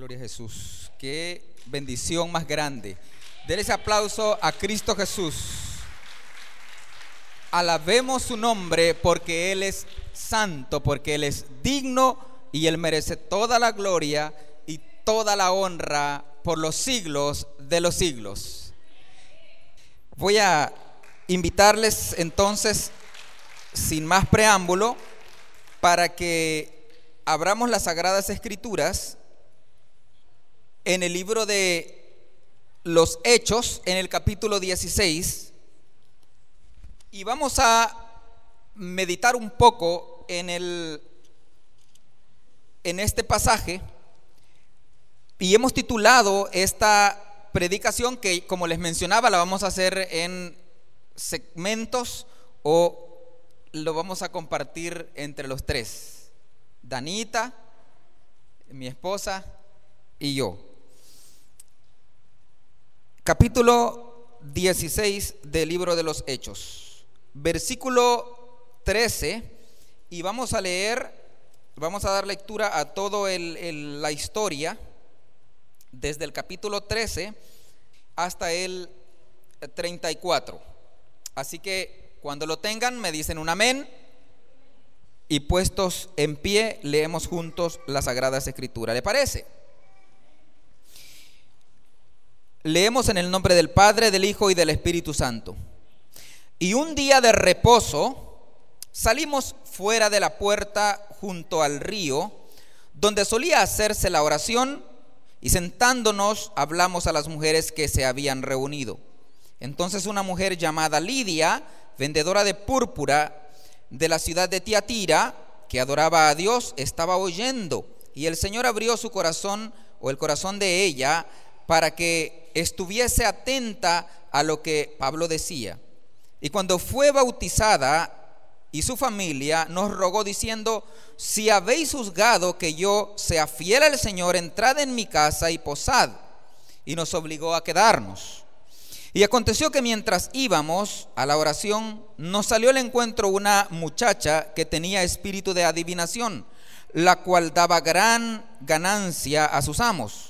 Gloria a Jesús. Qué bendición más grande. Denle ese aplauso a Cristo Jesús. Alabemos su nombre porque Él es santo, porque Él es digno y Él merece toda la gloria y toda la honra por los siglos de los siglos. Voy a invitarles entonces, sin más preámbulo, para que abramos las Sagradas Escrituras en el libro de los Hechos, en el capítulo 16, y vamos a meditar un poco en, el, en este pasaje, y hemos titulado esta predicación que, como les mencionaba, la vamos a hacer en segmentos o lo vamos a compartir entre los tres. Danita, mi esposa y yo capítulo 16 del libro de los Hechos, versículo 13, y vamos a leer, vamos a dar lectura a toda la historia, desde el capítulo 13 hasta el 34. Así que cuando lo tengan me dicen un amén y puestos en pie leemos juntos las Sagradas Escrituras. ¿Le parece? Leemos en el nombre del Padre, del Hijo y del Espíritu Santo. Y un día de reposo salimos fuera de la puerta junto al río, donde solía hacerse la oración, y sentándonos hablamos a las mujeres que se habían reunido. Entonces una mujer llamada Lidia, vendedora de púrpura de la ciudad de Tiatira, que adoraba a Dios, estaba oyendo, y el Señor abrió su corazón o el corazón de ella para que estuviese atenta a lo que Pablo decía. Y cuando fue bautizada y su familia nos rogó diciendo, si habéis juzgado que yo sea fiel al Señor, entrad en mi casa y posad. Y nos obligó a quedarnos. Y aconteció que mientras íbamos a la oración, nos salió al encuentro una muchacha que tenía espíritu de adivinación, la cual daba gran ganancia a sus amos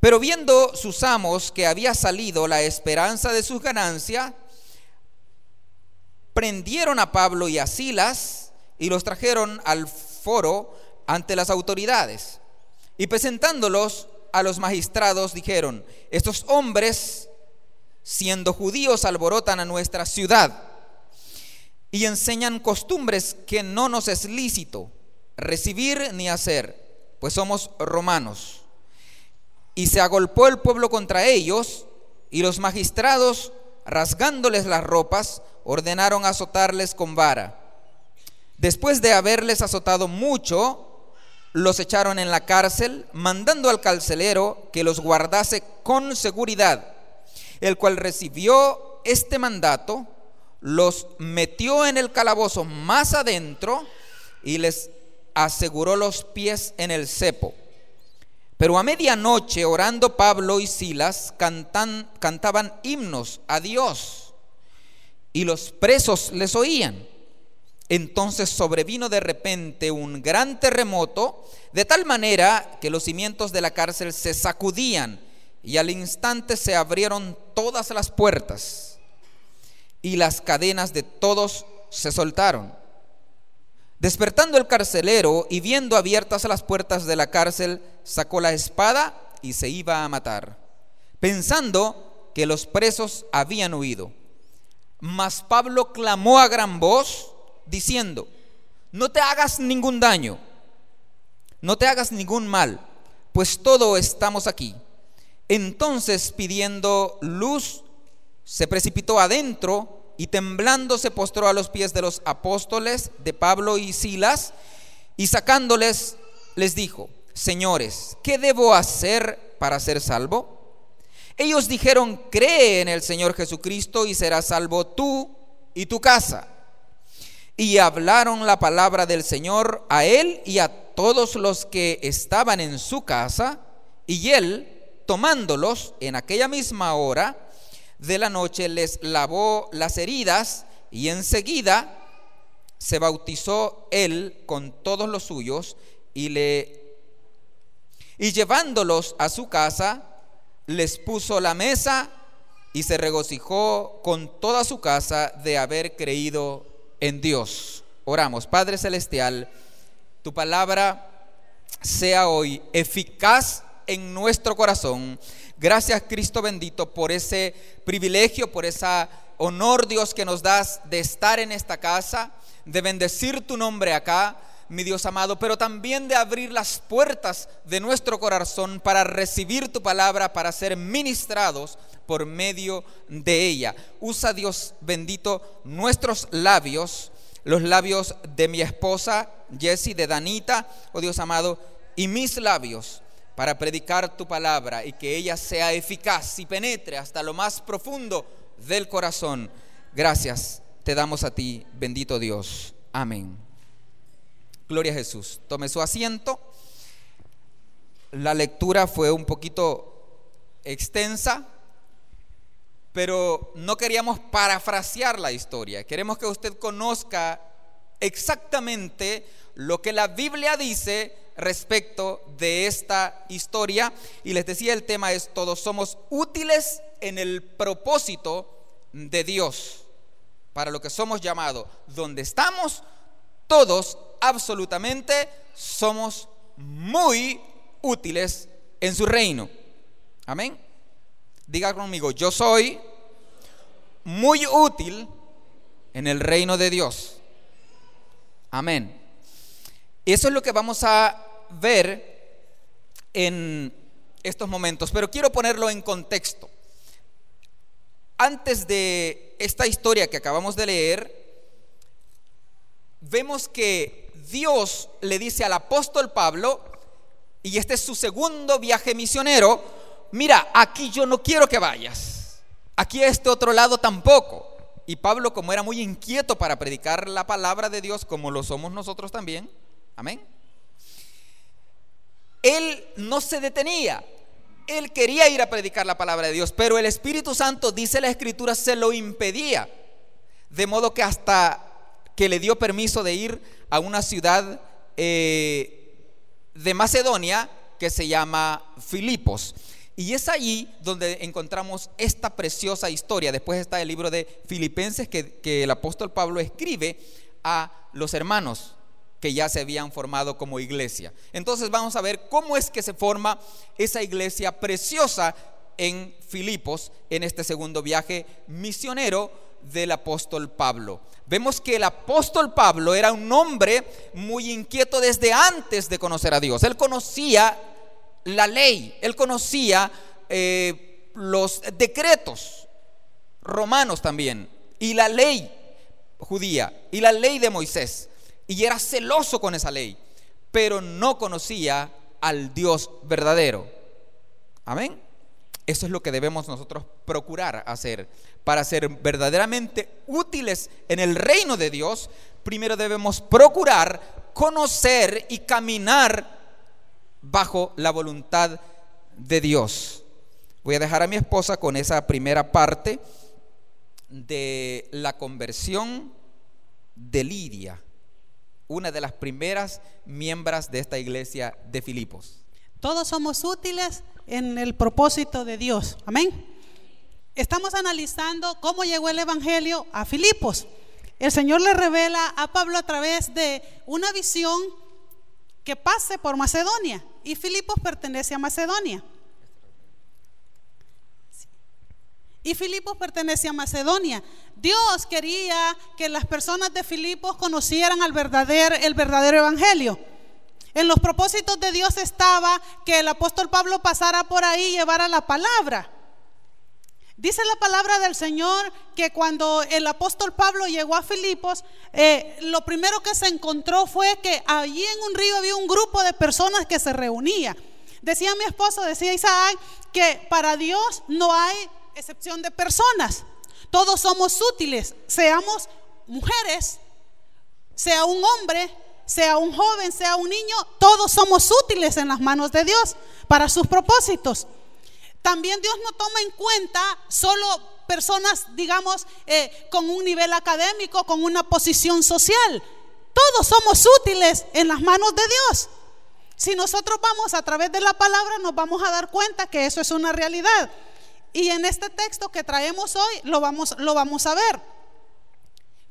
Pero viendo sus amos que había salido la esperanza de sus ganancias, prendieron a Pablo y a Silas y los trajeron al foro ante las autoridades. Y presentándolos a los magistrados dijeron, estos hombres, siendo judíos, alborotan a nuestra ciudad y enseñan costumbres que no nos es lícito recibir ni hacer, pues somos romanos. Y se agolpó el pueblo contra ellos, y los magistrados, rasgándoles las ropas, ordenaron azotarles con vara. Después de haberles azotado mucho, los echaron en la cárcel, mandando al carcelero que los guardase con seguridad, el cual recibió este mandato, los metió en el calabozo más adentro y les aseguró los pies en el cepo. Pero a medianoche, orando Pablo y Silas, cantaban himnos a Dios y los presos les oían. Entonces sobrevino de repente un gran terremoto, de tal manera que los cimientos de la cárcel se sacudían y al instante se abrieron todas las puertas y las cadenas de todos se soltaron. Despertando el carcelero y viendo abiertas las puertas de la cárcel, sacó la espada y se iba a matar, pensando que los presos habían huido. Mas Pablo clamó a gran voz, diciendo, no te hagas ningún daño, no te hagas ningún mal, pues todos estamos aquí. Entonces, pidiendo luz, se precipitó adentro y temblando se postró a los pies de los apóstoles de Pablo y Silas y sacándoles les dijo, señores, ¿qué debo hacer para ser salvo? Ellos dijeron, cree en el Señor Jesucristo y serás salvo tú y tu casa. Y hablaron la palabra del Señor a él y a todos los que estaban en su casa. Y él, tomándolos en aquella misma hora de la noche, les lavó las heridas y enseguida se bautizó él con todos los suyos y le y llevándolos a su casa les puso la mesa y se regocijó con toda su casa de haber creído en Dios. Oramos, Padre celestial, tu palabra sea hoy eficaz en nuestro corazón. Gracias Cristo bendito por ese privilegio, por ese honor Dios que nos das de estar en esta casa de bendecir tu nombre acá, mi Dios amado, pero también de abrir las puertas de nuestro corazón para recibir tu palabra, para ser ministrados por medio de ella. Usa Dios bendito nuestros labios, los labios de mi esposa Jessie, de Danita, oh Dios amado, y mis labios para predicar tu palabra y que ella sea eficaz y penetre hasta lo más profundo del corazón. Gracias te damos a ti, bendito Dios. Amén. Gloria a Jesús. Tome su asiento. La lectura fue un poquito extensa, pero no queríamos parafrasear la historia. Queremos que usted conozca exactamente lo que la Biblia dice respecto de esta historia. Y les decía, el tema es, todos somos útiles en el propósito de Dios para lo que somos llamados, donde estamos, todos absolutamente somos muy útiles en su reino. Amén. Diga conmigo, yo soy muy útil en el reino de Dios. Amén. Eso es lo que vamos a ver en estos momentos, pero quiero ponerlo en contexto. Antes de esta historia que acabamos de leer, vemos que Dios le dice al apóstol Pablo, y este es su segundo viaje misionero, mira, aquí yo no quiero que vayas, aquí a este otro lado tampoco. Y Pablo, como era muy inquieto para predicar la palabra de Dios, como lo somos nosotros también, amén, él no se detenía, él quería ir a predicar la palabra de Dios, pero el Espíritu Santo, dice la Escritura, se lo impedía. De modo que hasta que le dio permiso de ir a una ciudad eh, de Macedonia que se llama Filipos. Y es allí donde encontramos esta preciosa historia. Después está el libro de Filipenses que, que el apóstol Pablo escribe a los hermanos que ya se habían formado como iglesia. Entonces vamos a ver cómo es que se forma esa iglesia preciosa en Filipos en este segundo viaje misionero del apóstol Pablo. Vemos que el apóstol Pablo era un hombre muy inquieto desde antes de conocer a Dios. Él conocía la ley, él conocía eh, los decretos romanos también y la ley judía y la ley de Moisés y era celoso con esa ley, pero no conocía al Dios verdadero. Amén. Eso es lo que debemos nosotros procurar hacer. Para ser verdaderamente útiles en el reino de Dios, primero debemos procurar conocer y caminar bajo la voluntad de Dios. Voy a dejar a mi esposa con esa primera parte de la conversión de Lidia una de las primeras miembros de esta iglesia de Filipos. Todos somos útiles en el propósito de Dios. Amén. Estamos analizando cómo llegó el Evangelio a Filipos. El Señor le revela a Pablo a través de una visión que pase por Macedonia. Y Filipos pertenece a Macedonia. Y Filipos pertenece a Macedonia. Dios quería que las personas de Filipos conocieran al verdadero, el verdadero evangelio. En los propósitos de Dios estaba que el apóstol Pablo pasara por ahí y llevara la palabra. Dice la palabra del Señor que cuando el apóstol Pablo llegó a Filipos, eh, lo primero que se encontró fue que allí en un río había un grupo de personas que se reunía. Decía mi esposo, decía Isaac, que para Dios no hay excepción de personas. Todos somos útiles, seamos mujeres, sea un hombre, sea un joven, sea un niño, todos somos útiles en las manos de Dios para sus propósitos. También Dios no toma en cuenta solo personas, digamos, eh, con un nivel académico, con una posición social. Todos somos útiles en las manos de Dios. Si nosotros vamos a través de la palabra, nos vamos a dar cuenta que eso es una realidad. Y en este texto que traemos hoy lo vamos, lo vamos a ver.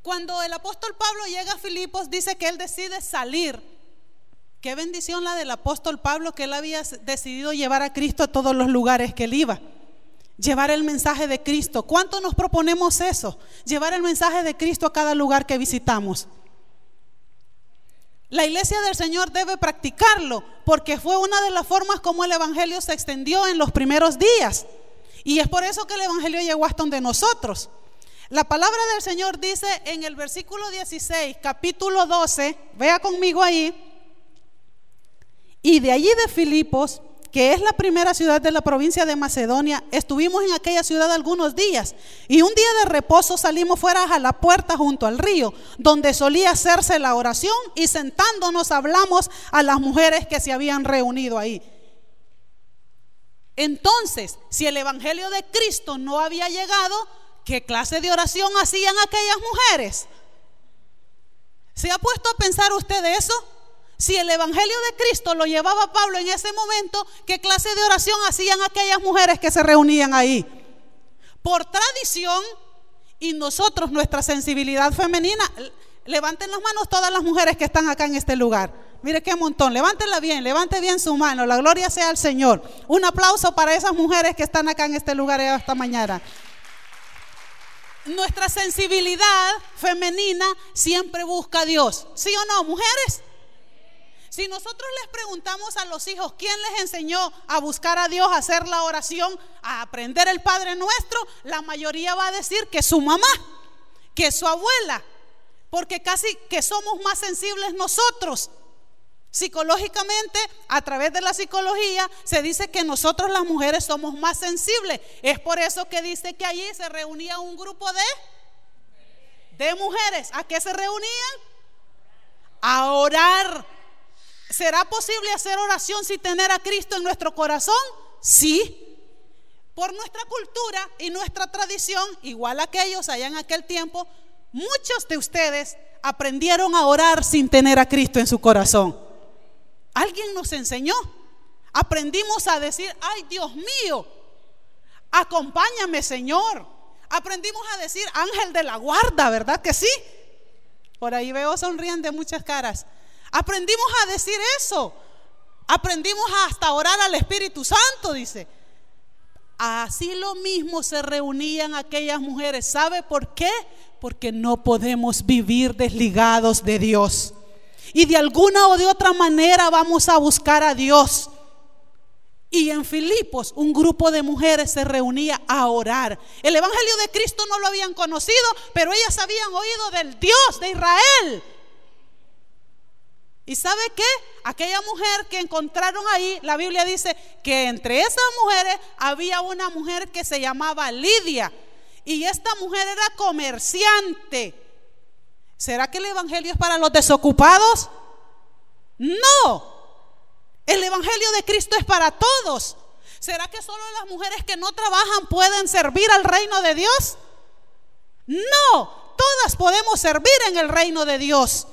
Cuando el apóstol Pablo llega a Filipos, dice que él decide salir. Qué bendición la del apóstol Pablo que él había decidido llevar a Cristo a todos los lugares que él iba. Llevar el mensaje de Cristo. ¿Cuánto nos proponemos eso? Llevar el mensaje de Cristo a cada lugar que visitamos. La iglesia del Señor debe practicarlo porque fue una de las formas como el Evangelio se extendió en los primeros días. Y es por eso que el Evangelio llegó hasta donde nosotros. La palabra del Señor dice en el versículo 16, capítulo 12, vea conmigo ahí, y de allí de Filipos, que es la primera ciudad de la provincia de Macedonia, estuvimos en aquella ciudad algunos días y un día de reposo salimos fuera a la puerta junto al río, donde solía hacerse la oración y sentándonos hablamos a las mujeres que se habían reunido ahí. Entonces, si el Evangelio de Cristo no había llegado, ¿Qué clase de oración hacían aquellas mujeres? ¿Se ha puesto a pensar usted eso? Si el Evangelio de Cristo lo llevaba Pablo en ese momento, ¿qué clase de oración hacían aquellas mujeres que se reunían ahí? Por tradición y nosotros, nuestra sensibilidad femenina, levanten las manos todas las mujeres que están acá en este lugar. Mire qué montón, levántenla bien, levante bien su mano, la gloria sea al Señor. Un aplauso para esas mujeres que están acá en este lugar esta mañana nuestra sensibilidad femenina siempre busca a Dios. ¿Sí o no, mujeres? Si nosotros les preguntamos a los hijos quién les enseñó a buscar a Dios, a hacer la oración, a aprender el Padre Nuestro, la mayoría va a decir que su mamá, que su abuela, porque casi que somos más sensibles nosotros. Psicológicamente, a través de la psicología, se dice que nosotros las mujeres somos más sensibles. Es por eso que dice que allí se reunía un grupo de, de mujeres. ¿A qué se reunían? A orar. ¿Será posible hacer oración sin tener a Cristo en nuestro corazón? Sí. Por nuestra cultura y nuestra tradición, igual aquellos allá en aquel tiempo, muchos de ustedes aprendieron a orar sin tener a Cristo en su corazón. Alguien nos enseñó. Aprendimos a decir, ay Dios mío, acompáñame Señor. Aprendimos a decir ángel de la guarda, ¿verdad que sí? Por ahí veo sonríen de muchas caras. Aprendimos a decir eso. Aprendimos hasta orar al Espíritu Santo, dice. Así lo mismo se reunían aquellas mujeres. ¿Sabe por qué? Porque no podemos vivir desligados de Dios y de alguna o de otra manera vamos a buscar a Dios. Y en Filipos un grupo de mujeres se reunía a orar. El Evangelio de Cristo no lo habían conocido, pero ellas habían oído del Dios de Israel. ¿Y sabe qué? Aquella mujer que encontraron ahí, la Biblia dice que entre esas mujeres había una mujer que se llamaba Lidia. Y esta mujer era comerciante. ¿Será que el Evangelio es para los desocupados? No. El Evangelio de Cristo es para todos. ¿Será que solo las mujeres que no trabajan pueden servir al reino de Dios? No, todas podemos servir en el reino de Dios.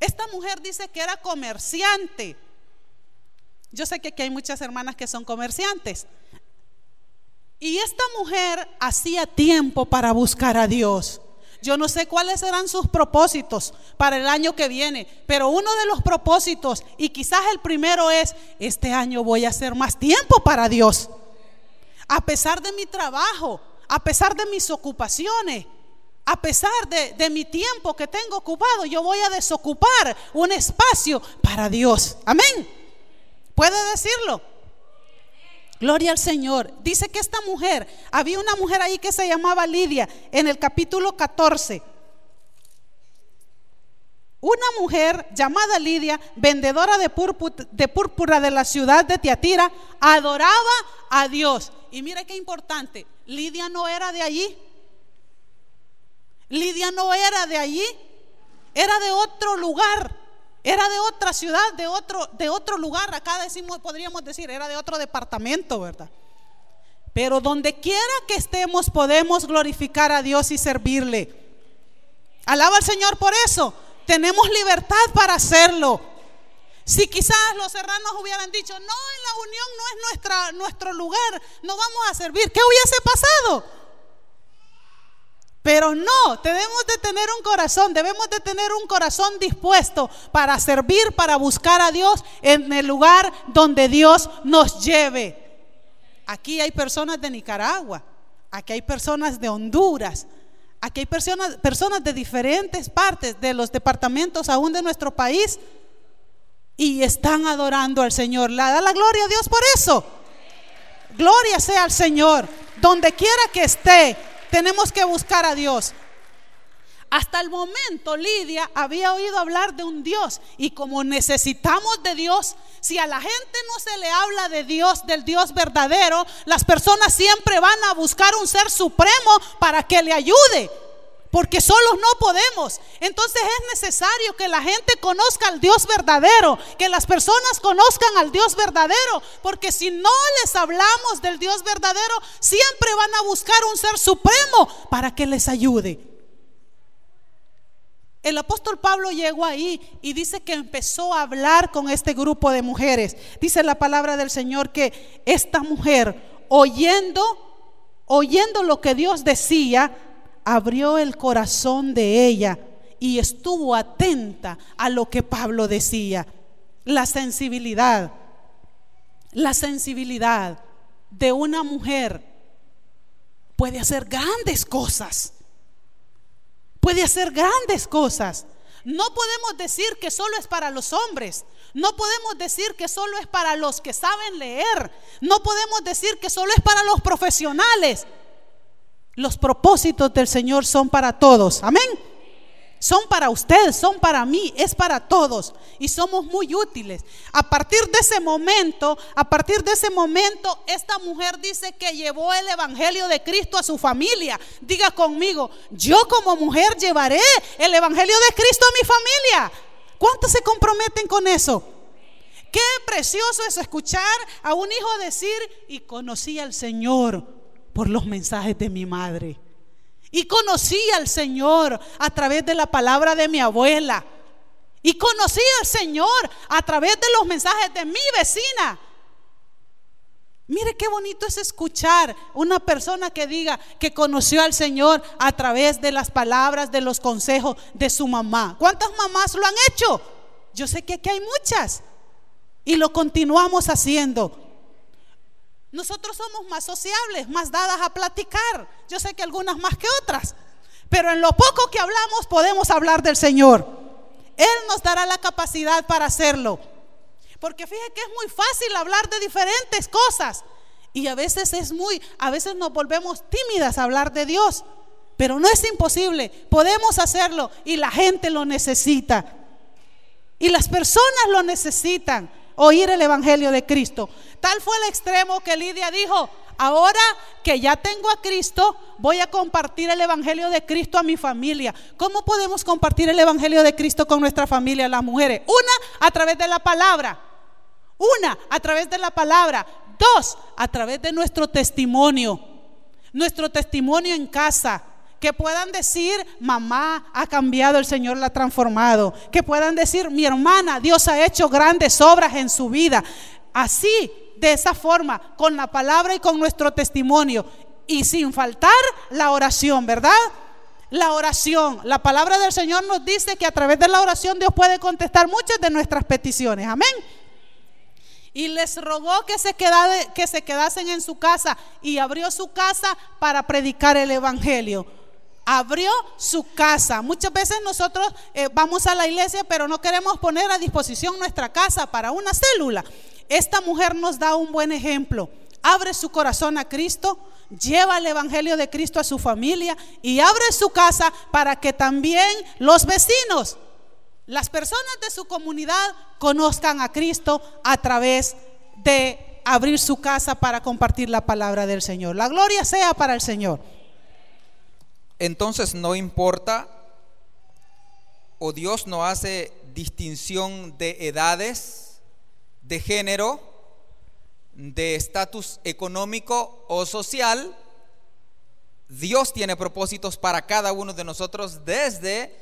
Esta mujer dice que era comerciante. Yo sé que aquí hay muchas hermanas que son comerciantes. Y esta mujer hacía tiempo para buscar a Dios. Yo no sé cuáles serán sus propósitos para el año que viene, pero uno de los propósitos, y quizás el primero es, este año voy a hacer más tiempo para Dios. A pesar de mi trabajo, a pesar de mis ocupaciones, a pesar de, de mi tiempo que tengo ocupado, yo voy a desocupar un espacio para Dios. Amén. ¿Puede decirlo? Gloria al Señor. Dice que esta mujer, había una mujer ahí que se llamaba Lidia en el capítulo 14. una mujer llamada Lidia, vendedora de púrpura, de la ciudad de Tiatira, adoraba a Dios. Y mire qué importante, Lidia no era de allí. Lidia no era de allí, era de otro lugar, era de otra ciudad, de otro, de otro lugar. Acá decimos, podríamos decir, era de otro departamento, ¿verdad? Pero donde quiera que estemos podemos glorificar a Dios y servirle. Alaba al Señor por eso. Tenemos libertad para hacerlo. Si quizás los serranos hubieran dicho, no, en la unión no es nuestra, nuestro lugar, no vamos a servir, ¿qué hubiese pasado? Pero no, debemos de tener un corazón, debemos de tener un corazón dispuesto para servir, para buscar a Dios en el lugar donde Dios nos lleve. Aquí hay personas de Nicaragua, aquí hay personas de Honduras, aquí hay personas, personas de diferentes partes de los departamentos aún de nuestro país y están adorando al Señor. La da la gloria a Dios por eso. Gloria sea al Señor. Donde quiera que esté, tenemos que buscar a Dios. Hasta el momento Lidia había oído hablar de un Dios y como necesitamos de Dios, si a la gente no se le habla de Dios, del Dios verdadero, las personas siempre van a buscar un ser supremo para que le ayude. Porque solos no podemos. Entonces es necesario que la gente conozca al Dios verdadero, que las personas conozcan al Dios verdadero, porque si no les hablamos del Dios verdadero, siempre van a buscar un ser supremo para que les ayude. El apóstol Pablo llegó ahí y dice que empezó a hablar con este grupo de mujeres. Dice la palabra del Señor que esta mujer, oyendo, oyendo lo que Dios decía, abrió el corazón de ella y estuvo atenta a lo que Pablo decía. La sensibilidad, la sensibilidad de una mujer puede hacer grandes cosas puede hacer grandes cosas. No podemos decir que solo es para los hombres. No podemos decir que solo es para los que saben leer. No podemos decir que solo es para los profesionales. Los propósitos del Señor son para todos. Amén. Son para ustedes, son para mí, es para todos y somos muy útiles. A partir de ese momento, a partir de ese momento, esta mujer dice que llevó el Evangelio de Cristo a su familia. Diga conmigo, yo como mujer llevaré el Evangelio de Cristo a mi familia. ¿Cuántos se comprometen con eso? Qué precioso es escuchar a un hijo decir, y conocí al Señor por los mensajes de mi madre. Y conocí al Señor a través de la palabra de mi abuela. Y conocí al Señor a través de los mensajes de mi vecina. Mire qué bonito es escuchar una persona que diga que conoció al Señor a través de las palabras, de los consejos de su mamá. ¿Cuántas mamás lo han hecho? Yo sé que aquí hay muchas. Y lo continuamos haciendo. Nosotros somos más sociables, más dadas a platicar. Yo sé que algunas más que otras. Pero en lo poco que hablamos podemos hablar del Señor. Él nos dará la capacidad para hacerlo. Porque fíjate que es muy fácil hablar de diferentes cosas. Y a veces es muy, a veces nos volvemos tímidas a hablar de Dios. Pero no es imposible. Podemos hacerlo y la gente lo necesita. Y las personas lo necesitan oír el Evangelio de Cristo. Tal fue el extremo que Lidia dijo, ahora que ya tengo a Cristo, voy a compartir el Evangelio de Cristo a mi familia. ¿Cómo podemos compartir el Evangelio de Cristo con nuestra familia, las mujeres? Una, a través de la palabra. Una, a través de la palabra. Dos, a través de nuestro testimonio. Nuestro testimonio en casa que puedan decir, mamá ha cambiado, el Señor la ha transformado. Que puedan decir, mi hermana, Dios ha hecho grandes obras en su vida. Así, de esa forma, con la palabra y con nuestro testimonio. Y sin faltar la oración, ¿verdad? La oración. La palabra del Señor nos dice que a través de la oración Dios puede contestar muchas de nuestras peticiones. Amén y les rogó que se, que se, quedasen en su casa y abrió su casa para predicar el Evangelio abrió su casa. Muchas veces nosotros eh, vamos a la iglesia, pero no queremos poner a disposición nuestra casa para una célula. Esta mujer nos da un buen ejemplo. Abre su corazón a Cristo, lleva el Evangelio de Cristo a su familia y abre su casa para que también los vecinos las personas de su comunidad conozcan a Cristo a través de abrir su casa para compartir la palabra del Señor. La gloria sea para el Señor. Entonces no importa o Dios no hace distinción de edades, de género, de estatus económico o social. Dios tiene propósitos para cada uno de nosotros desde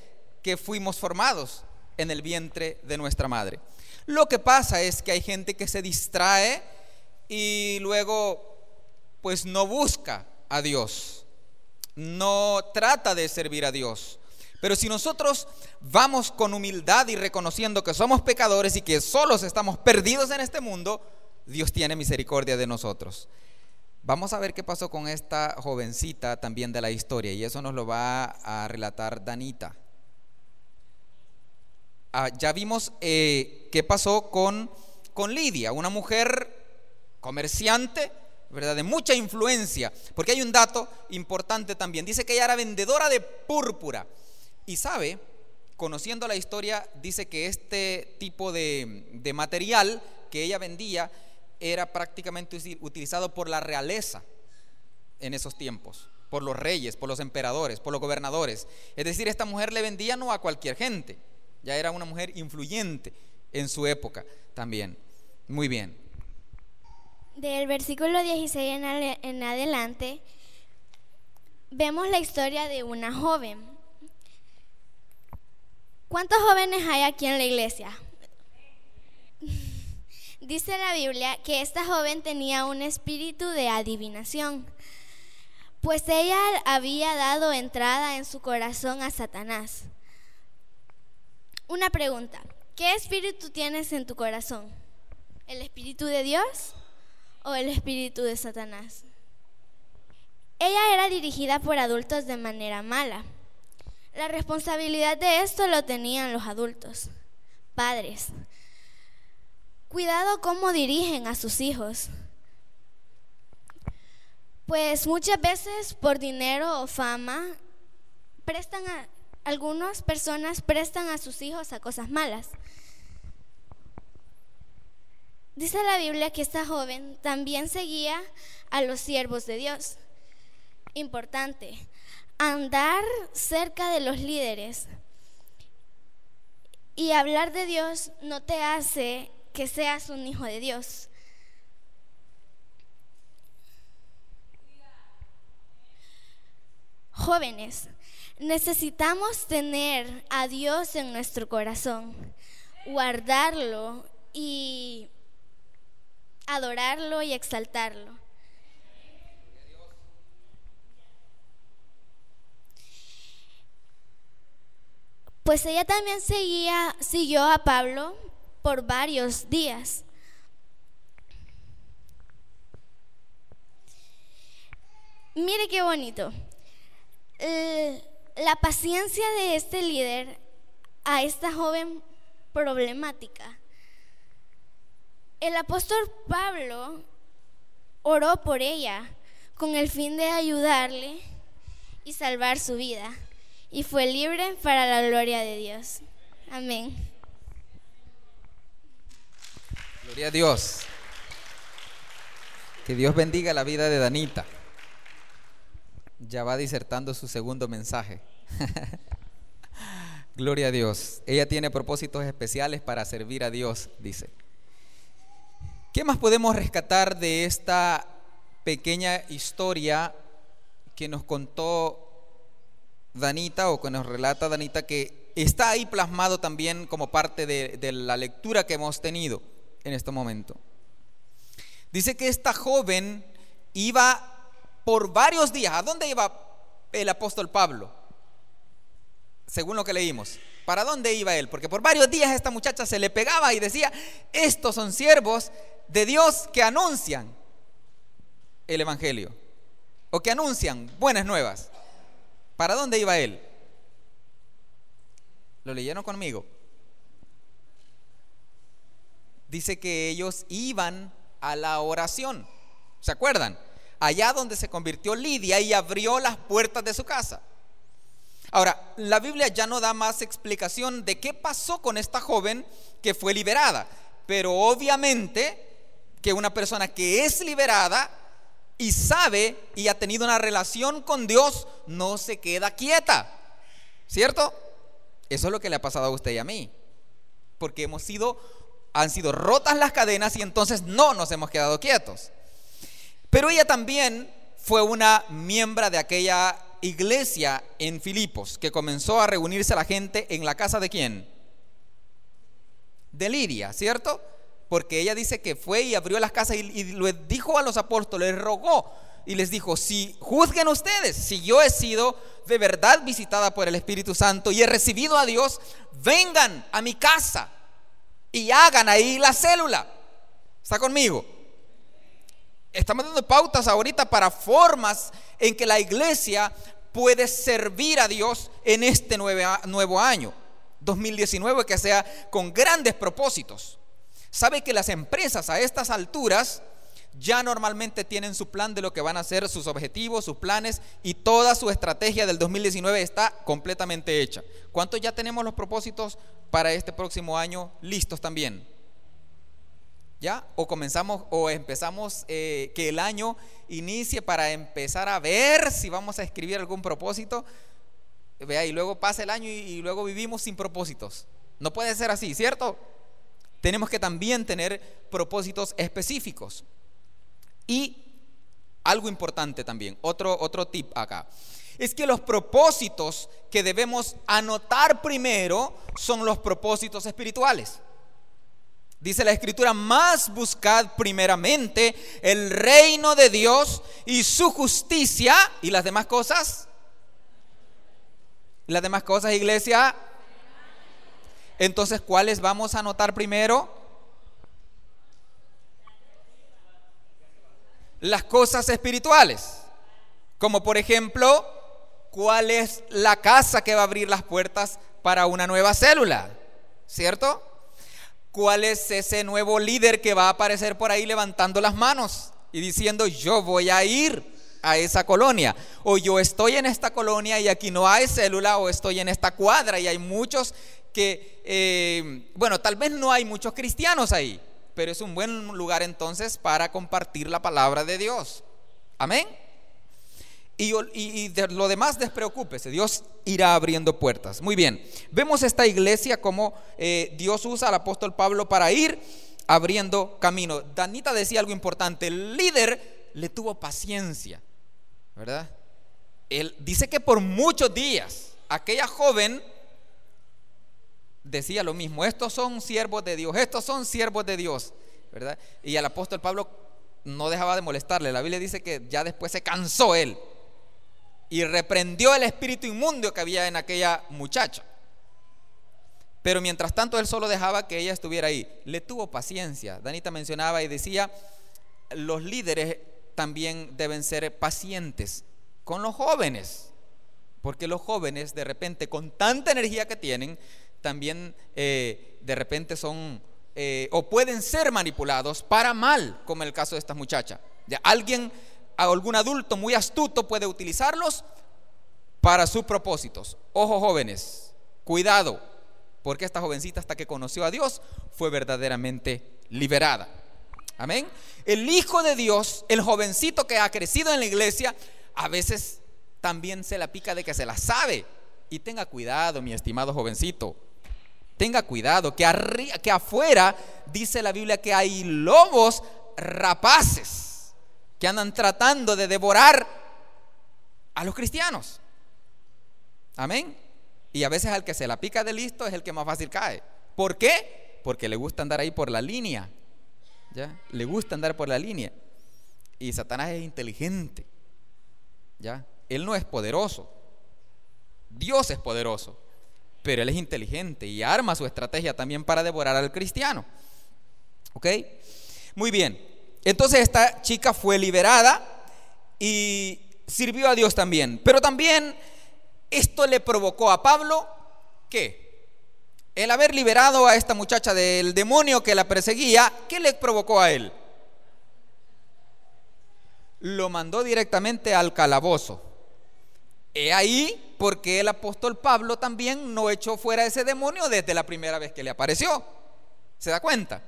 que fuimos formados en el vientre de nuestra madre. Lo que pasa es que hay gente que se distrae y luego pues no busca a Dios, no trata de servir a Dios. Pero si nosotros vamos con humildad y reconociendo que somos pecadores y que solos estamos perdidos en este mundo, Dios tiene misericordia de nosotros. Vamos a ver qué pasó con esta jovencita también de la historia y eso nos lo va a relatar Danita. Ah, ya vimos eh, qué pasó con, con Lidia, una mujer comerciante, ¿verdad? De mucha influencia, porque hay un dato importante también. Dice que ella era vendedora de púrpura. Y sabe, conociendo la historia, dice que este tipo de, de material que ella vendía era prácticamente utilizado por la realeza en esos tiempos, por los reyes, por los emperadores, por los gobernadores. Es decir, esta mujer le vendía no a cualquier gente, ya era una mujer influyente en su época también. Muy bien. Del versículo 16 en, adelante, vemos la historia de una joven. ¿Cuántos jóvenes hay aquí en la iglesia? Dice la Biblia que esta joven tenía un espíritu de adivinación, pues ella había dado entrada en su corazón a Satanás. Una pregunta, ¿qué espíritu tienes en tu corazón? ¿El espíritu de Dios? O el espíritu de Satanás. Ella era dirigida por adultos de manera mala. La responsabilidad de esto lo tenían los adultos, padres. Cuidado cómo dirigen a sus hijos. Pues muchas veces por dinero o fama prestan a algunas personas prestan a sus hijos a cosas malas. Dice la Biblia que esta joven también seguía a los siervos de Dios. Importante, andar cerca de los líderes y hablar de Dios no te hace que seas un hijo de Dios. Jóvenes, necesitamos tener a Dios en nuestro corazón, guardarlo y adorarlo y exaltarlo. Pues ella también seguía, siguió a Pablo por varios días. Mire qué bonito. La paciencia de este líder a esta joven problemática el apóstol Pablo oró por ella con el fin de ayudarle y salvar su vida y fue libre para la gloria de Dios. Amén. Gloria a Dios. Que Dios bendiga la vida de Danita. Ya va disertando su segundo mensaje. Gloria a Dios. Ella tiene propósitos especiales para servir a Dios, dice. ¿Qué más podemos rescatar de esta pequeña historia que nos contó Danita o que nos relata Danita que está ahí plasmado también como parte de, de la lectura que hemos tenido en este momento? Dice que esta joven iba por varios días. ¿A dónde iba el apóstol Pablo? Según lo que leímos. ¿Para dónde iba él? Porque por varios días esta muchacha se le pegaba y decía, estos son siervos de Dios que anuncian el Evangelio o que anuncian buenas nuevas. ¿Para dónde iba él? ¿Lo leyeron conmigo? Dice que ellos iban a la oración. ¿Se acuerdan? Allá donde se convirtió Lidia y abrió las puertas de su casa. Ahora, la Biblia ya no da más explicación de qué pasó con esta joven que fue liberada, pero obviamente que una persona que es liberada y sabe y ha tenido una relación con Dios no se queda quieta, ¿cierto? Eso es lo que le ha pasado a usted y a mí, porque hemos sido, han sido rotas las cadenas y entonces no nos hemos quedado quietos. Pero ella también fue una miembro de aquella iglesia en Filipos que comenzó a reunirse la gente en la casa de quién? De Lidia, ¿cierto? Porque ella dice que fue y abrió las casas y, y dijo a los apóstoles, rogó y les dijo, si juzguen ustedes, si yo he sido de verdad visitada por el Espíritu Santo y he recibido a Dios, vengan a mi casa y hagan ahí la célula. ¿Está conmigo? Estamos dando pautas ahorita para formas en que la iglesia puede servir a Dios en este nuevo año, 2019, que sea con grandes propósitos. Sabe que las empresas a estas alturas ya normalmente tienen su plan de lo que van a hacer, sus objetivos, sus planes y toda su estrategia del 2019 está completamente hecha. ¿Cuántos ya tenemos los propósitos para este próximo año listos también? ¿Ya? O comenzamos o empezamos eh, que el año inicie para empezar a ver si vamos a escribir algún propósito. Vea, y luego pasa el año y, y luego vivimos sin propósitos. No puede ser así, ¿cierto? Tenemos que también tener propósitos específicos. Y algo importante también, otro, otro tip acá, es que los propósitos que debemos anotar primero son los propósitos espirituales. Dice la escritura, más buscad primeramente el reino de Dios y su justicia y las demás cosas. ¿Y las demás cosas, iglesia? Entonces, ¿cuáles vamos a anotar primero? las cosas espirituales, como por ejemplo, cuál es la casa que va a abrir las puertas para una nueva célula, ¿cierto? ¿Cuál es ese nuevo líder que va a aparecer por ahí levantando las manos y diciendo, yo voy a ir a esa colonia. O yo estoy en esta colonia y aquí no hay célula, o estoy en esta cuadra y hay muchos que, eh, bueno, tal vez no hay muchos cristianos ahí, pero es un buen lugar entonces para compartir la palabra de Dios. Amén. Y, de lo demás despreocúpese, Dios irá abriendo puertas. Muy bien, vemos esta iglesia como eh, Dios usa al apóstol Pablo para ir abriendo camino. Danita decía algo importante, el líder le tuvo paciencia, ¿verdad? Él dice que por muchos días aquella joven decía lo mismo, estos son siervos de Dios, estos son siervos de Dios, ¿verdad? Y al apóstol Pablo no dejaba de molestarle, la Biblia dice que ya después se cansó él y reprendió el espíritu inmundo que había en aquella muchacha. Pero mientras tanto él solo dejaba que ella estuviera ahí. Le tuvo paciencia. Danita mencionaba y decía, los líderes también deben ser pacientes con los jóvenes. Porque los jóvenes de repente con tanta energía que tienen, también eh, de repente son eh, o pueden ser manipulados para mal, como el caso de esta muchacha. Ya, alguien, algún adulto muy astuto puede utilizarlos para sus propósitos. Ojo jóvenes, cuidado, porque esta jovencita hasta que conoció a Dios fue verdaderamente liberada. Amén. El Hijo de Dios, el jovencito que ha crecido en la iglesia, a veces también se la pica de que se la sabe. Y tenga cuidado, mi estimado jovencito. Tenga cuidado, que, que afuera dice la Biblia que hay lobos rapaces que andan tratando de devorar a los cristianos. Amén. Y a veces al que se la pica de listo es el que más fácil cae. ¿Por qué? Porque le gusta andar ahí por la línea. ¿Ya? Le gusta andar por la línea. Y Satanás es inteligente. ¿Ya? Él no es poderoso. Dios es poderoso pero él es inteligente y arma su estrategia también para devorar al cristiano. ¿Ok? Muy bien. Entonces esta chica fue liberada y sirvió a Dios también. Pero también esto le provocó a Pablo ¿qué? El haber liberado a esta muchacha del demonio que la perseguía, ¿qué le provocó a él? Lo mandó directamente al calabozo. He ahí porque el apóstol Pablo también no echó fuera ese demonio desde la primera vez que le apareció. ¿Se da cuenta?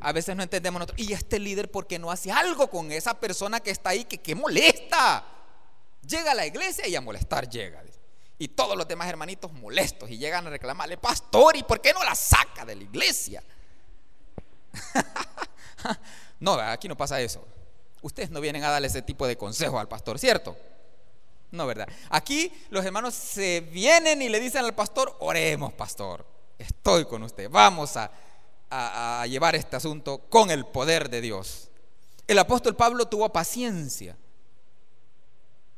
A veces no entendemos nosotros, y este líder, ¿por qué no hace algo con esa persona que está ahí que, que molesta? Llega a la iglesia y a molestar llega. Y todos los demás hermanitos molestos y llegan a reclamarle, pastor, ¿y por qué no la saca de la iglesia? no, aquí no pasa eso. Ustedes no vienen a darle ese tipo de consejo al pastor, ¿cierto? No, ¿verdad? Aquí los hermanos se vienen y le dicen al pastor, oremos, pastor, estoy con usted, vamos a, llevar este asunto con el poder de Dios. El apóstol Pablo tuvo paciencia,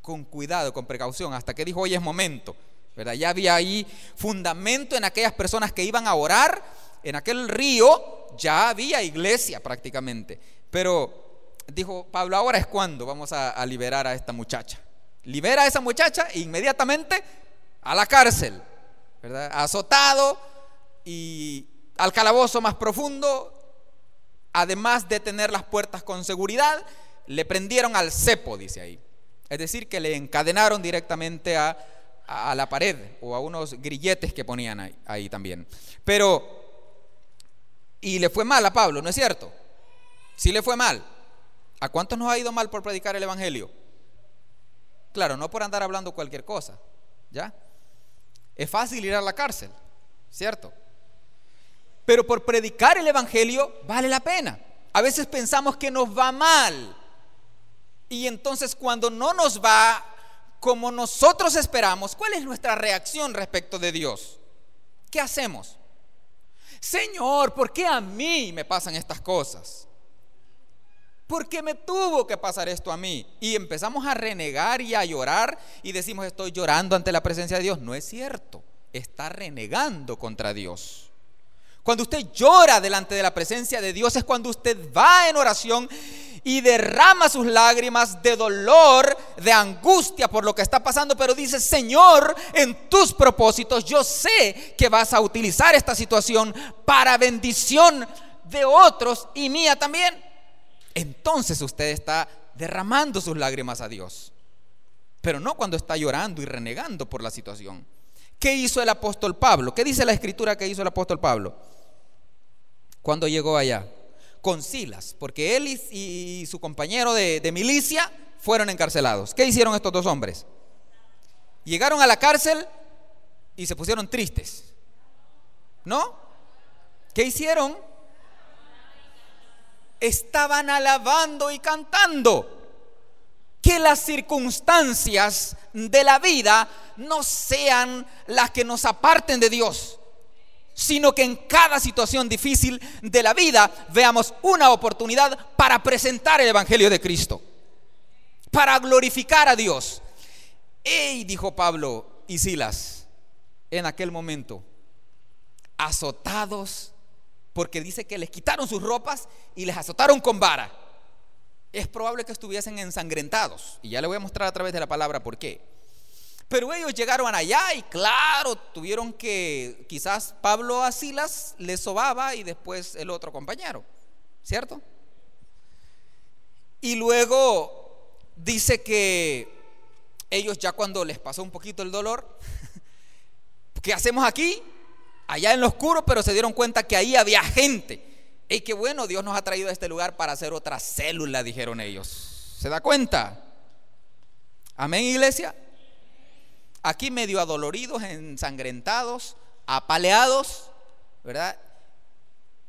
con cuidado, con precaución, hasta que dijo, hoy es momento. ¿verdad? Ya había ahí fundamento en aquellas personas que iban a orar, en aquel río ya había iglesia prácticamente. Pero dijo Pablo, ahora es cuando vamos a liberar a esta muchacha. Libera a esa muchacha e inmediatamente a la cárcel, ¿verdad? Azotado y al calabozo más profundo, además de tener las puertas con seguridad, le prendieron al cepo, dice ahí. Es decir, que le encadenaron directamente a, la pared o a unos grilletes que ponían ahí, ahí también. Pero, y le fue mal a Pablo, ¿no es cierto? Sí le fue mal. ¿A cuántos nos ha ido mal por predicar el Evangelio? Claro, no por andar hablando cualquier cosa, ¿ya? Es fácil ir a la cárcel, ¿cierto? pero por predicar el Evangelio vale la pena. A veces pensamos que nos va mal. Y entonces cuando no nos va como nosotros esperamos, ¿cuál es nuestra reacción respecto de Dios? ¿Qué hacemos? Señor, ¿por qué a mí me pasan estas cosas? ¿Por qué me tuvo que pasar esto a mí? Y empezamos a renegar y a llorar y decimos, estoy llorando ante la presencia de Dios. No es cierto, está renegando contra Dios. Cuando usted llora delante de la presencia de Dios es cuando usted va en oración y derrama sus lágrimas de dolor, de angustia por lo que está pasando, pero dice, Señor, en tus propósitos yo sé que vas a utilizar esta situación para bendición de otros y mía también. Entonces usted está derramando sus lágrimas a Dios, pero no cuando está llorando y renegando por la situación. ¿Qué hizo el apóstol Pablo? ¿Qué dice la escritura que hizo el apóstol Pablo? Cuando llegó allá, con Silas, porque él y, su compañero de, de milicia fueron encarcelados. ¿Qué hicieron estos dos hombres? Llegaron a la cárcel y se pusieron tristes. ¿No? ¿Qué hicieron? Estaban alabando y cantando que las circunstancias de la vida no sean las que nos aparten de Dios, sino que en cada situación difícil de la vida veamos una oportunidad para presentar el Evangelio de Cristo, para glorificar a Dios. ¡Ey! dijo Pablo y Silas en aquel momento, azotados, porque dice que les quitaron sus ropas y les azotaron con vara es probable que estuviesen ensangrentados. Y ya le voy a mostrar a través de la palabra por qué. Pero ellos llegaron allá y claro, tuvieron que, quizás Pablo a Silas les sobaba y después el otro compañero, ¿cierto? Y luego dice que ellos ya cuando les pasó un poquito el dolor, ¿qué hacemos aquí? Allá en lo oscuro, pero se dieron cuenta que ahí había gente. Y qué bueno, Dios nos ha traído a este lugar para hacer otra célula, dijeron ellos. ¿Se da cuenta? Amén, iglesia. Aquí medio adoloridos, ensangrentados, apaleados, ¿verdad?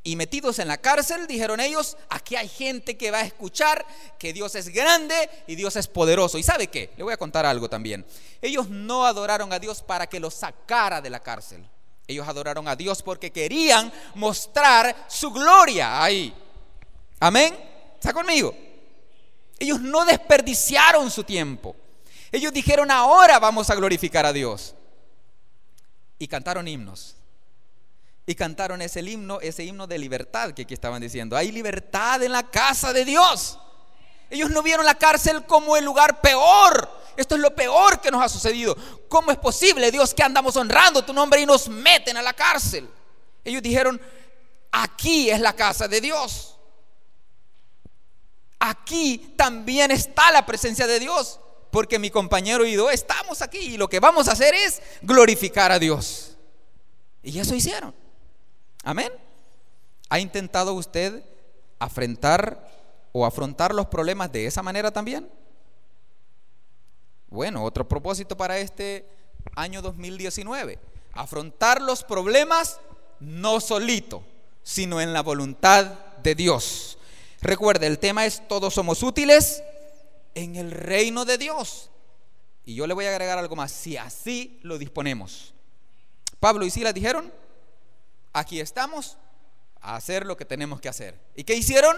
Y metidos en la cárcel, dijeron ellos, aquí hay gente que va a escuchar que Dios es grande y Dios es poderoso. ¿Y sabe qué? Le voy a contar algo también. Ellos no adoraron a Dios para que los sacara de la cárcel. Ellos adoraron a Dios porque querían mostrar su gloria ahí. Amén. ¿Está conmigo? Ellos no desperdiciaron su tiempo. Ellos dijeron, ahora vamos a glorificar a Dios. Y cantaron himnos. Y cantaron ese himno, ese himno de libertad que aquí estaban diciendo. Hay libertad en la casa de Dios. Ellos no vieron la cárcel como el lugar peor esto es lo peor que nos ha sucedido. ¿Cómo es posible, Dios, que andamos honrando tu nombre y nos meten a la cárcel? Ellos dijeron, aquí es la casa de Dios. Aquí también está la presencia de Dios. porque mi compañero y yo estamos aquí y lo que vamos a hacer es glorificar a Dios. Y eso hicieron. Amén. ¿Ha intentado usted afrontar o afrontar los problemas de esa manera también? Bueno, otro propósito para este año 2019. Afrontar los problemas no solito, sino en la voluntad de Dios. Recuerde, el tema es todos somos útiles en el reino de Dios. Y yo le voy a agregar algo más, si así lo disponemos. Pablo y Silas dijeron, aquí estamos a hacer lo que tenemos que hacer. ¿Y qué hicieron?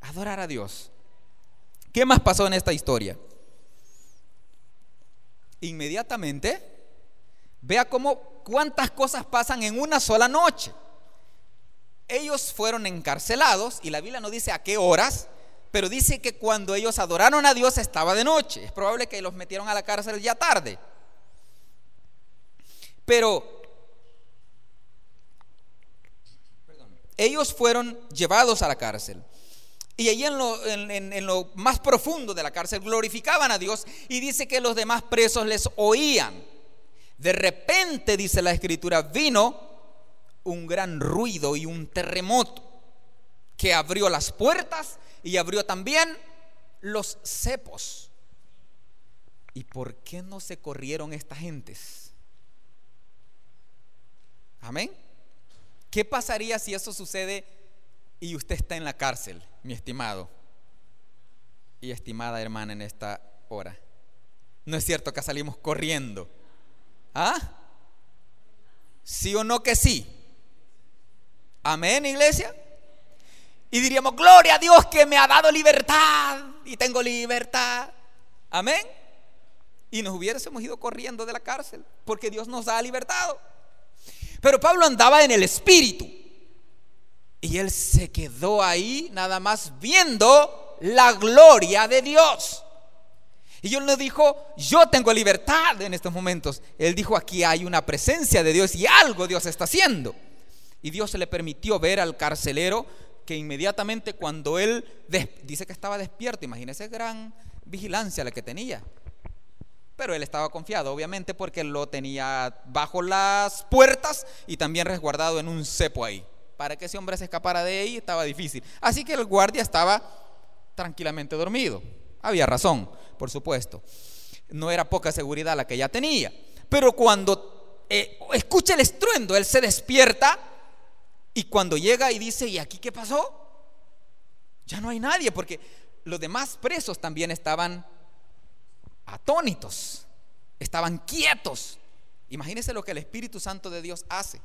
Adorar a Dios. ¿Qué más pasó en esta historia? Inmediatamente, vea cómo cuántas cosas pasan en una sola noche. Ellos fueron encarcelados y la Biblia no dice a qué horas, pero dice que cuando ellos adoraron a Dios estaba de noche. Es probable que los metieron a la cárcel ya tarde. Pero ellos fueron llevados a la cárcel. Y allí en lo, en lo, más profundo de la cárcel glorificaban a Dios y dice que los demás presos les oían. De repente, dice la escritura, vino un gran ruido y un terremoto que abrió las puertas y abrió también los cepos. ¿Y por qué no se corrieron estas gentes? Amén. ¿Qué pasaría si eso sucede y usted está en la cárcel, mi estimado y estimada hermana en esta hora? No es cierto que salimos corriendo. ¿Ah? ¿Sí o no que sí? Amén, iglesia. Y diríamos, gloria a Dios que me ha dado libertad y tengo libertad. Amén. Y nos hubiésemos ido corriendo de la cárcel porque Dios nos ha libertado. Pero Pablo andaba en el espíritu. Y él se quedó ahí nada más viendo la gloria de Dios. Y él no dijo, yo tengo libertad en estos momentos. Él dijo, aquí hay una presencia de Dios y algo Dios está haciendo. Y Dios le permitió ver al carcelero que inmediatamente cuando él dice que estaba despierto, imagínese gran vigilancia la que tenía. Pero él estaba confiado, obviamente, porque lo tenía bajo las puertas y también resguardado en un cepo ahí. Para que ese hombre se escapara de ahí estaba difícil. Así que el guardia estaba tranquilamente dormido. Había razón, por supuesto. No era poca seguridad la que ya tenía. Pero cuando eh, escucha el estruendo, él se despierta y cuando llega y dice, ¿y aquí qué pasó? Ya no hay nadie, porque los demás presos también estaban atónitos, estaban quietos. Imagínense lo que el Espíritu Santo de Dios hace.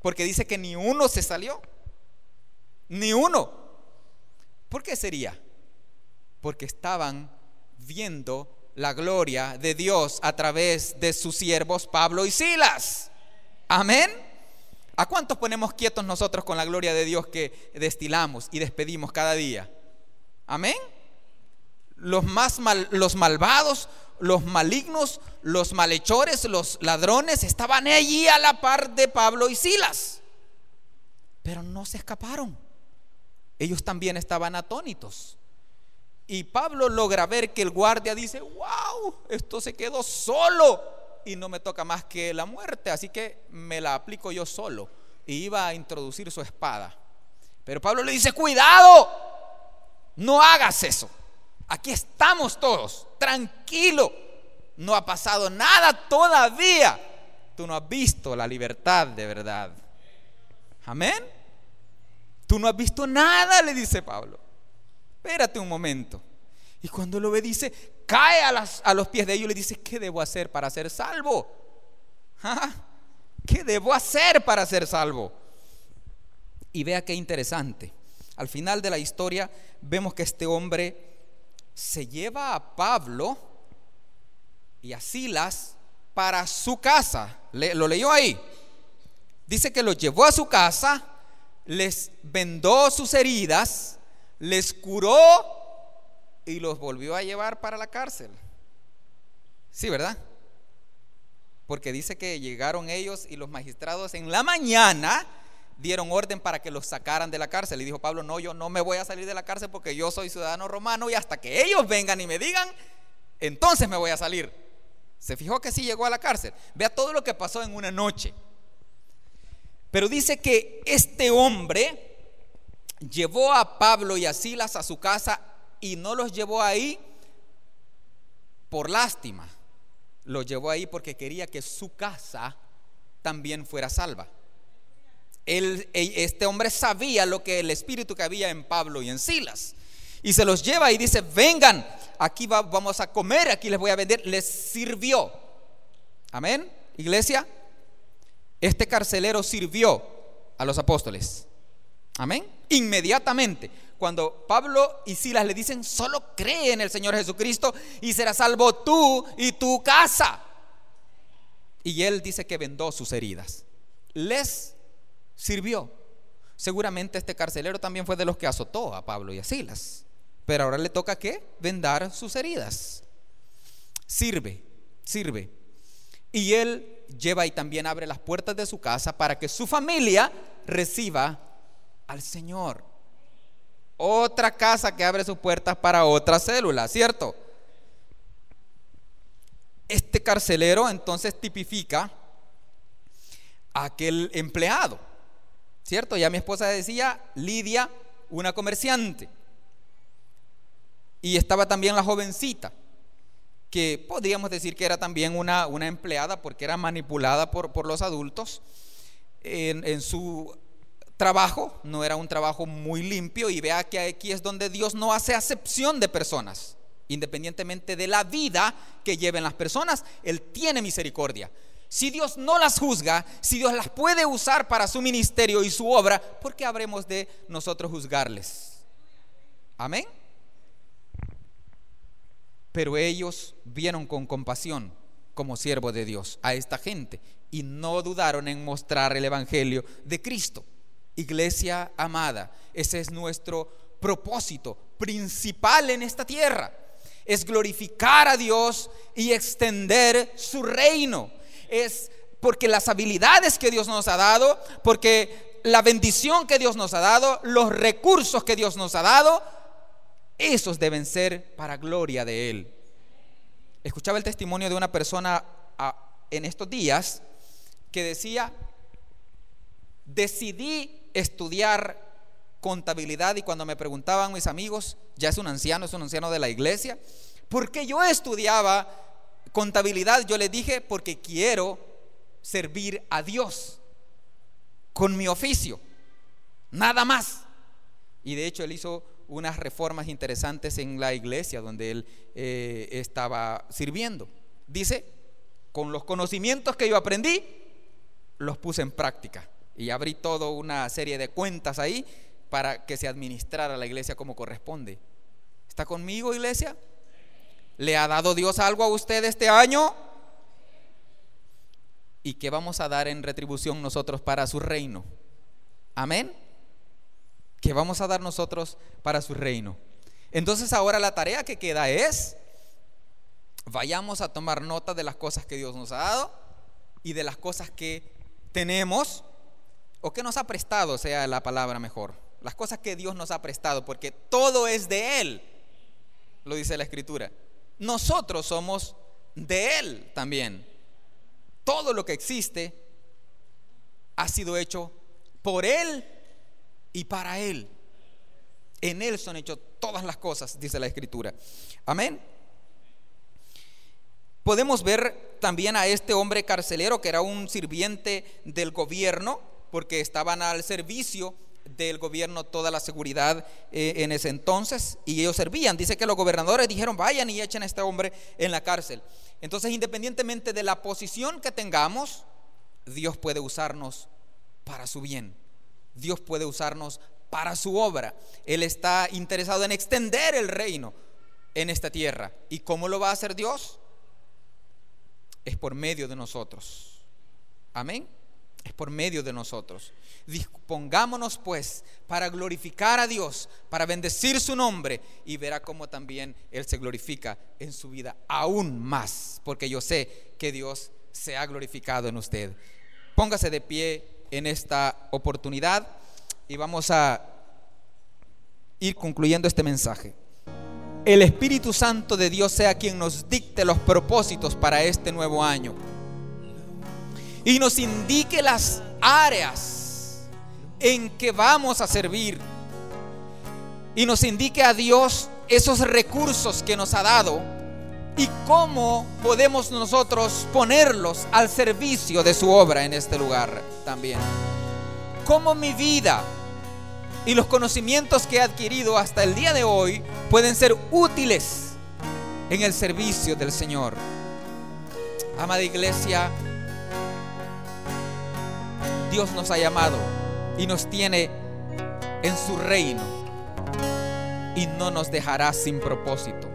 Porque dice que ni uno se salió. Ni uno. ¿Por qué sería? Porque estaban viendo la gloria de Dios a través de sus siervos Pablo y Silas. Amén. ¿A cuántos ponemos quietos nosotros con la gloria de Dios que destilamos y despedimos cada día? Amén los más mal, los malvados, los malignos, los malhechores, los ladrones estaban allí a la par de Pablo y Silas. Pero no se escaparon. Ellos también estaban atónitos. Y Pablo logra ver que el guardia dice, wow, esto se quedó solo y no me toca más que la muerte, así que me la aplico yo solo. Y iba a introducir su espada. Pero Pablo le dice, cuidado, no hagas eso. Aquí estamos todos, tranquilo. No ha pasado nada todavía. Tú no has visto la libertad de verdad. Amén. Tú no has visto nada, le dice Pablo. Espérate un momento. Y cuando lo ve, dice, cae a, los pies de ellos y le dice, ¿qué debo hacer para ser salvo? ¿Ah? ¿Qué debo hacer para ser salvo? Y vea qué interesante. Al final de la historia vemos que este hombre se lleva a Pablo y a Silas para su casa. lo leyó ahí. Dice que los llevó a su casa, les vendó sus heridas, les curó y los volvió a llevar para la cárcel. Sí, ¿verdad? Porque dice que llegaron ellos y los magistrados en la mañana dieron orden para que los sacaran de la cárcel. Y dijo Pablo, no, yo no me voy a salir de la cárcel porque yo soy ciudadano romano y hasta que ellos vengan y me digan, entonces me voy a salir. Se fijó que sí llegó a la cárcel. Vea todo lo que pasó en una noche. Pero dice que este hombre llevó a Pablo y a Silas a su casa y no los llevó ahí por lástima. Los llevó ahí porque quería que su casa también fuera salva. Este hombre sabía lo que el espíritu que había en Pablo y en Silas. Y se los lleva y dice, vengan, aquí vamos a comer, aquí les voy a vender. Les sirvió. Amén, iglesia. Este carcelero sirvió a los apóstoles. Amén. Inmediatamente, cuando Pablo y Silas le dicen, solo cree en el Señor Jesucristo y será salvo tú y tu casa. Y él dice que vendó sus heridas. Les sirvió. Seguramente este carcelero también fue de los que azotó a Pablo y a Silas. Pero ahora le toca que vendar sus heridas. Sirve, sirve. Y él lleva y también abre las puertas de su casa para que su familia reciba al Señor. Otra casa que abre sus puertas para otra célula, ¿cierto? Este carcelero entonces tipifica a aquel empleado, ¿cierto? Ya mi esposa decía, Lidia, una comerciante. Y estaba también la jovencita, que podríamos decir que era también una, una empleada porque era manipulada por, por los adultos en, en, su trabajo, no era un trabajo muy limpio y vea que aquí es donde Dios no hace acepción de personas, independientemente de la vida que lleven las personas, Él tiene misericordia. Si Dios no las juzga, si Dios las puede usar para su ministerio y su obra, ¿por qué habremos de nosotros juzgarles? Amén. Pero ellos vieron con compasión como siervo de Dios a esta gente y no dudaron en mostrar el Evangelio de Cristo. Iglesia amada, ese es nuestro propósito principal en esta tierra. Es glorificar a Dios y extender su reino. Es porque las habilidades que Dios nos ha dado, porque la bendición que Dios nos ha dado, los recursos que Dios nos ha dado, esos deben ser para gloria de Él. Escuchaba el testimonio de una persona ah, en estos días que decía, decidí estudiar contabilidad y cuando me preguntaban mis amigos, ya es un anciano, es un anciano de la iglesia, ¿por qué yo estudiaba contabilidad? Yo le dije, porque quiero servir a Dios con mi oficio, nada más. Y de hecho él hizo unas reformas interesantes en la iglesia donde él eh, estaba sirviendo. Dice, con los conocimientos que yo aprendí, los puse en práctica. Y abrí toda una serie de cuentas ahí para que se administrara la iglesia como corresponde. ¿Está conmigo, iglesia? ¿Le ha dado Dios algo a usted este año? ¿Y qué vamos a dar en retribución nosotros para su reino? Amén que vamos a dar nosotros para su reino. Entonces ahora la tarea que queda es, vayamos a tomar nota de las cosas que Dios nos ha dado y de las cosas que tenemos o que nos ha prestado, sea la palabra mejor. Las cosas que Dios nos ha prestado, porque todo es de Él, lo dice la Escritura. Nosotros somos de Él también. Todo lo que existe ha sido hecho por Él y para Él. En Él son hechas todas las cosas, dice la Escritura. Amén. Podemos ver también a este hombre carcelero que era un sirviente del gobierno, porque estaban al servicio del gobierno toda la seguridad eh, en ese entonces y ellos servían. Dice que los gobernadores dijeron, vayan y echen a este hombre en la cárcel. Entonces, independientemente de la posición que tengamos, Dios puede usarnos para su bien. Dios puede usarnos para su obra. Él está interesado en extender el reino en esta tierra. ¿Y cómo lo va a hacer Dios? Es por medio de nosotros. Amén. Es por medio de nosotros. Dispongámonos pues para glorificar a Dios, para bendecir su nombre y verá cómo también Él se glorifica en su vida aún más, porque yo sé que Dios se ha glorificado en usted. Póngase de pie en esta oportunidad y vamos a ir concluyendo este mensaje. el Espíritu Santo de Dios sea quien nos dicte los propósitos para este nuevo año. Y nos indique las áreas en que vamos a servir. Y nos indique a Dios esos recursos que nos ha dado y cómo podemos nosotros ponerlos al servicio de su obra en este lugar también. Cómo mi vida y los conocimientos que he adquirido hasta el día de hoy pueden ser útiles en el servicio del Señor. Amada iglesia, Dios nos ha llamado y nos tiene en su reino y no nos dejará sin propósito.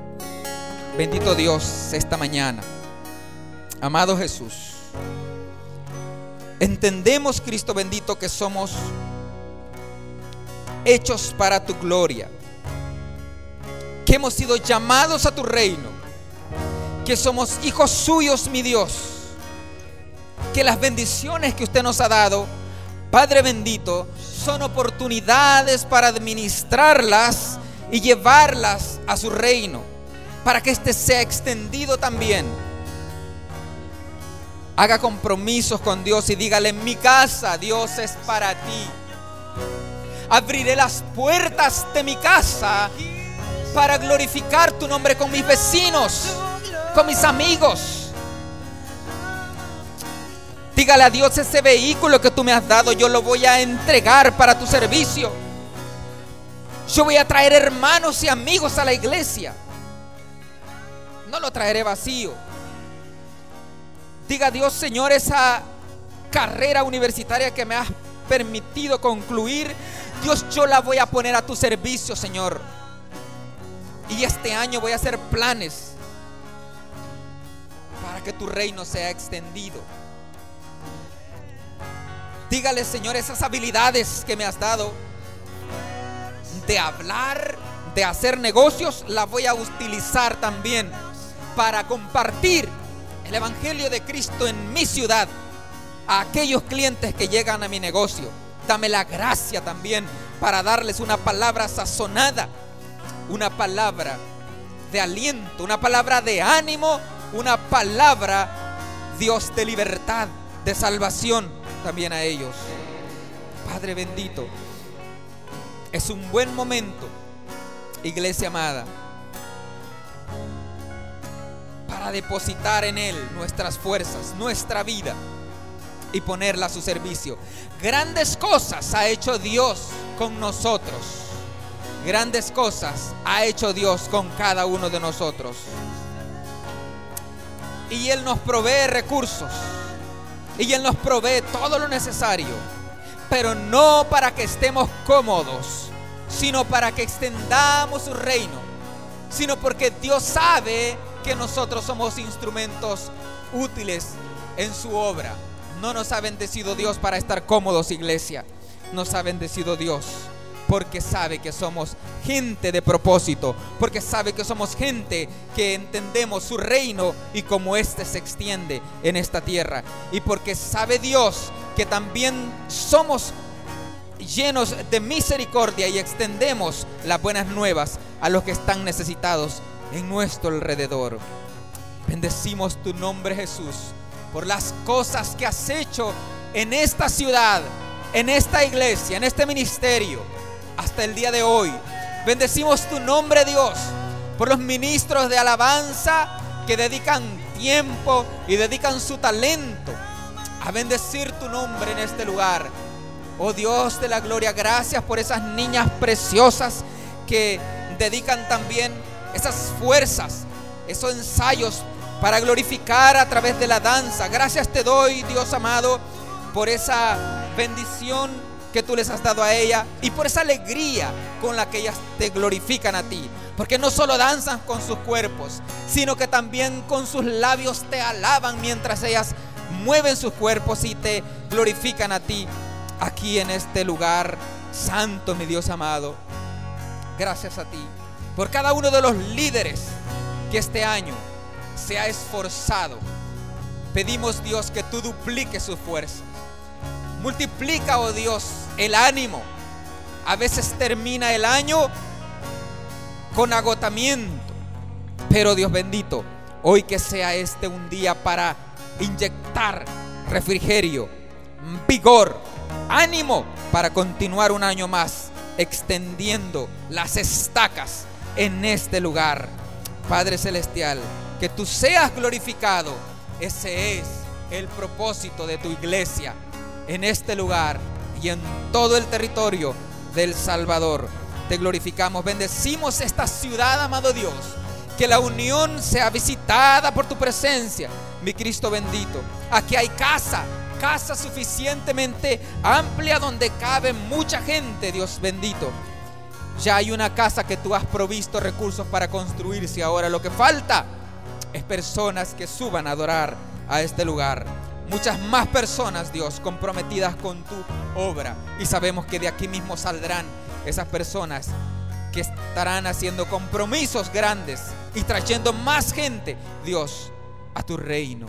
Bendito Dios esta mañana. Amado Jesús, entendemos, Cristo bendito, que somos hechos para tu gloria, que hemos sido llamados a tu reino, que somos hijos suyos, mi Dios, que las bendiciones que usted nos ha dado, Padre bendito, son oportunidades para administrarlas y llevarlas a su reino para que éste sea extendido también. Haga compromisos con Dios y dígale, mi casa Dios es para ti. Abriré las puertas de mi casa para glorificar tu nombre con mis vecinos, con mis amigos. Dígale a Dios ese vehículo que tú me has dado, yo lo voy a entregar para tu servicio. Yo voy a traer hermanos y amigos a la iglesia no lo traeré vacío. Diga Dios, Señor, esa carrera universitaria que me has permitido concluir, Dios, yo la voy a poner a tu servicio, Señor. Y este año voy a hacer planes para que tu reino sea extendido. Dígale, Señor, esas habilidades que me has dado de hablar, de hacer negocios, las voy a utilizar también para compartir el Evangelio de Cristo en mi ciudad a aquellos clientes que llegan a mi negocio. Dame la gracia también para darles una palabra sazonada, una palabra de aliento, una palabra de ánimo, una palabra, Dios, de libertad, de salvación también a ellos. Padre bendito, es un buen momento, iglesia amada para depositar en Él nuestras fuerzas, nuestra vida y ponerla a su servicio. Grandes cosas ha hecho Dios con nosotros. Grandes cosas ha hecho Dios con cada uno de nosotros. Y Él nos provee recursos. Y Él nos provee todo lo necesario. Pero no para que estemos cómodos, sino para que extendamos su reino. Sino porque Dios sabe que nosotros somos instrumentos útiles en su obra. No nos ha bendecido Dios para estar cómodos, iglesia. Nos ha bendecido Dios porque sabe que somos gente de propósito, porque sabe que somos gente que entendemos su reino y cómo éste se extiende en esta tierra. Y porque sabe Dios que también somos llenos de misericordia y extendemos las buenas nuevas a los que están necesitados en nuestro alrededor. Bendecimos tu nombre Jesús por las cosas que has hecho en esta ciudad, en esta iglesia, en este ministerio, hasta el día de hoy. Bendecimos tu nombre Dios por los ministros de alabanza que dedican tiempo y dedican su talento a bendecir tu nombre en este lugar. Oh Dios de la gloria, gracias por esas niñas preciosas que dedican también esas fuerzas, esos ensayos para glorificar a través de la danza. Gracias te doy, Dios amado, por esa bendición que tú les has dado a ella y por esa alegría con la que ellas te glorifican a ti. Porque no solo danzan con sus cuerpos, sino que también con sus labios te alaban mientras ellas mueven sus cuerpos y te glorifican a ti aquí en este lugar santo, mi Dios amado. Gracias a ti por cada uno de los líderes que este año se ha esforzado. Pedimos Dios que tú dupliques sus fuerzas. Multiplica, oh Dios, el ánimo. A veces termina el año con agotamiento. Pero Dios bendito, hoy que sea este un día para inyectar refrigerio, vigor, ánimo para continuar un año más extendiendo las estacas en este lugar. Padre Celestial, que tú seas glorificado. Ese es el propósito de tu iglesia en este lugar y en todo el territorio del Salvador. Te glorificamos, bendecimos esta ciudad, amado Dios. Que la unión sea visitada por tu presencia, mi Cristo bendito. Aquí hay casa, casa suficientemente amplia donde cabe mucha gente, Dios bendito. Ya hay una casa que tú has provisto recursos para construirse. Ahora lo que falta es personas que suban a adorar a este lugar. Muchas más personas, Dios, comprometidas con tu obra. Y sabemos que de aquí mismo saldrán esas personas que estarán haciendo compromisos grandes y trayendo más gente, Dios, a tu reino,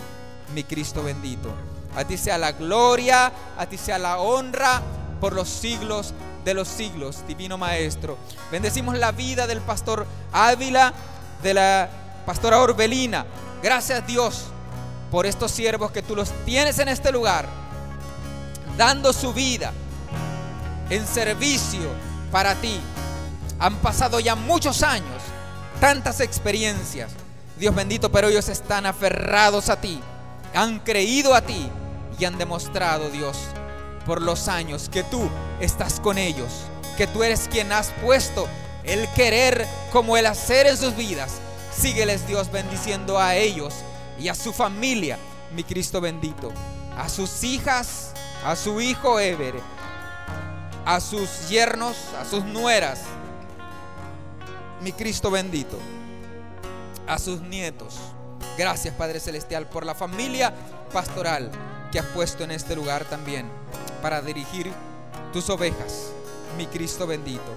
mi Cristo bendito. A ti sea la gloria, a ti sea la honra por los siglos de los siglos, divino Maestro. Bendecimos la vida del pastor Ávila, de la pastora Orbelina. Gracias Dios por estos siervos que tú los tienes en este lugar, dando su vida en servicio para ti. Han pasado ya muchos años, tantas experiencias. Dios bendito, pero ellos están aferrados a ti, han creído a ti y han demostrado, Dios, por los años que tú estás con ellos, que tú eres quien has puesto el querer como el hacer en sus vidas. Sígueles Dios bendiciendo a ellos y a su familia, mi Cristo bendito, a sus hijas, a su hijo Ever, a sus yernos, a sus nueras, mi Cristo bendito, a sus nietos. Gracias Padre Celestial por la familia pastoral que has puesto en este lugar también para dirigir tus ovejas, mi Cristo bendito.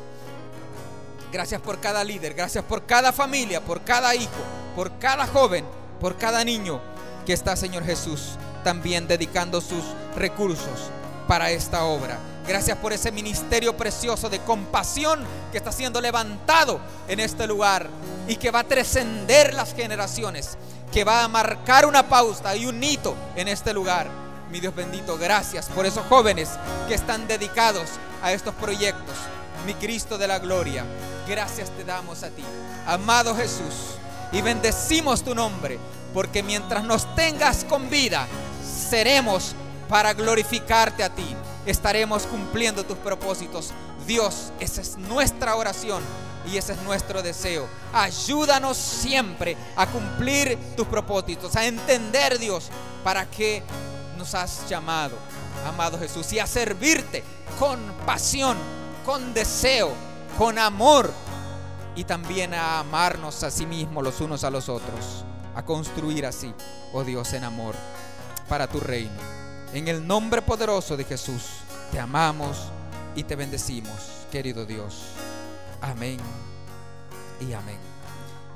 Gracias por cada líder, gracias por cada familia, por cada hijo, por cada joven, por cada niño que está, Señor Jesús, también dedicando sus recursos para esta obra. Gracias por ese ministerio precioso de compasión que está siendo levantado en este lugar y que va a trascender las generaciones, que va a marcar una pausa y un hito en este lugar. Mi Dios bendito, gracias por esos jóvenes que están dedicados a estos proyectos. Mi Cristo de la gloria, gracias te damos a ti, amado Jesús, y bendecimos tu nombre, porque mientras nos tengas con vida, seremos para glorificarte a ti. Estaremos cumpliendo tus propósitos. Dios, esa es nuestra oración y ese es nuestro deseo. Ayúdanos siempre a cumplir tus propósitos, a entender, Dios, para qué nos has llamado, amado Jesús, y a servirte con pasión, con deseo, con amor y también a amarnos a sí mismos los unos a los otros, a construir así, oh Dios, en amor para tu reino. En el nombre poderoso de Jesús, te amamos y te bendecimos, querido Dios. Amén y amén.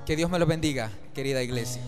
Que Dios me lo bendiga, querida iglesia.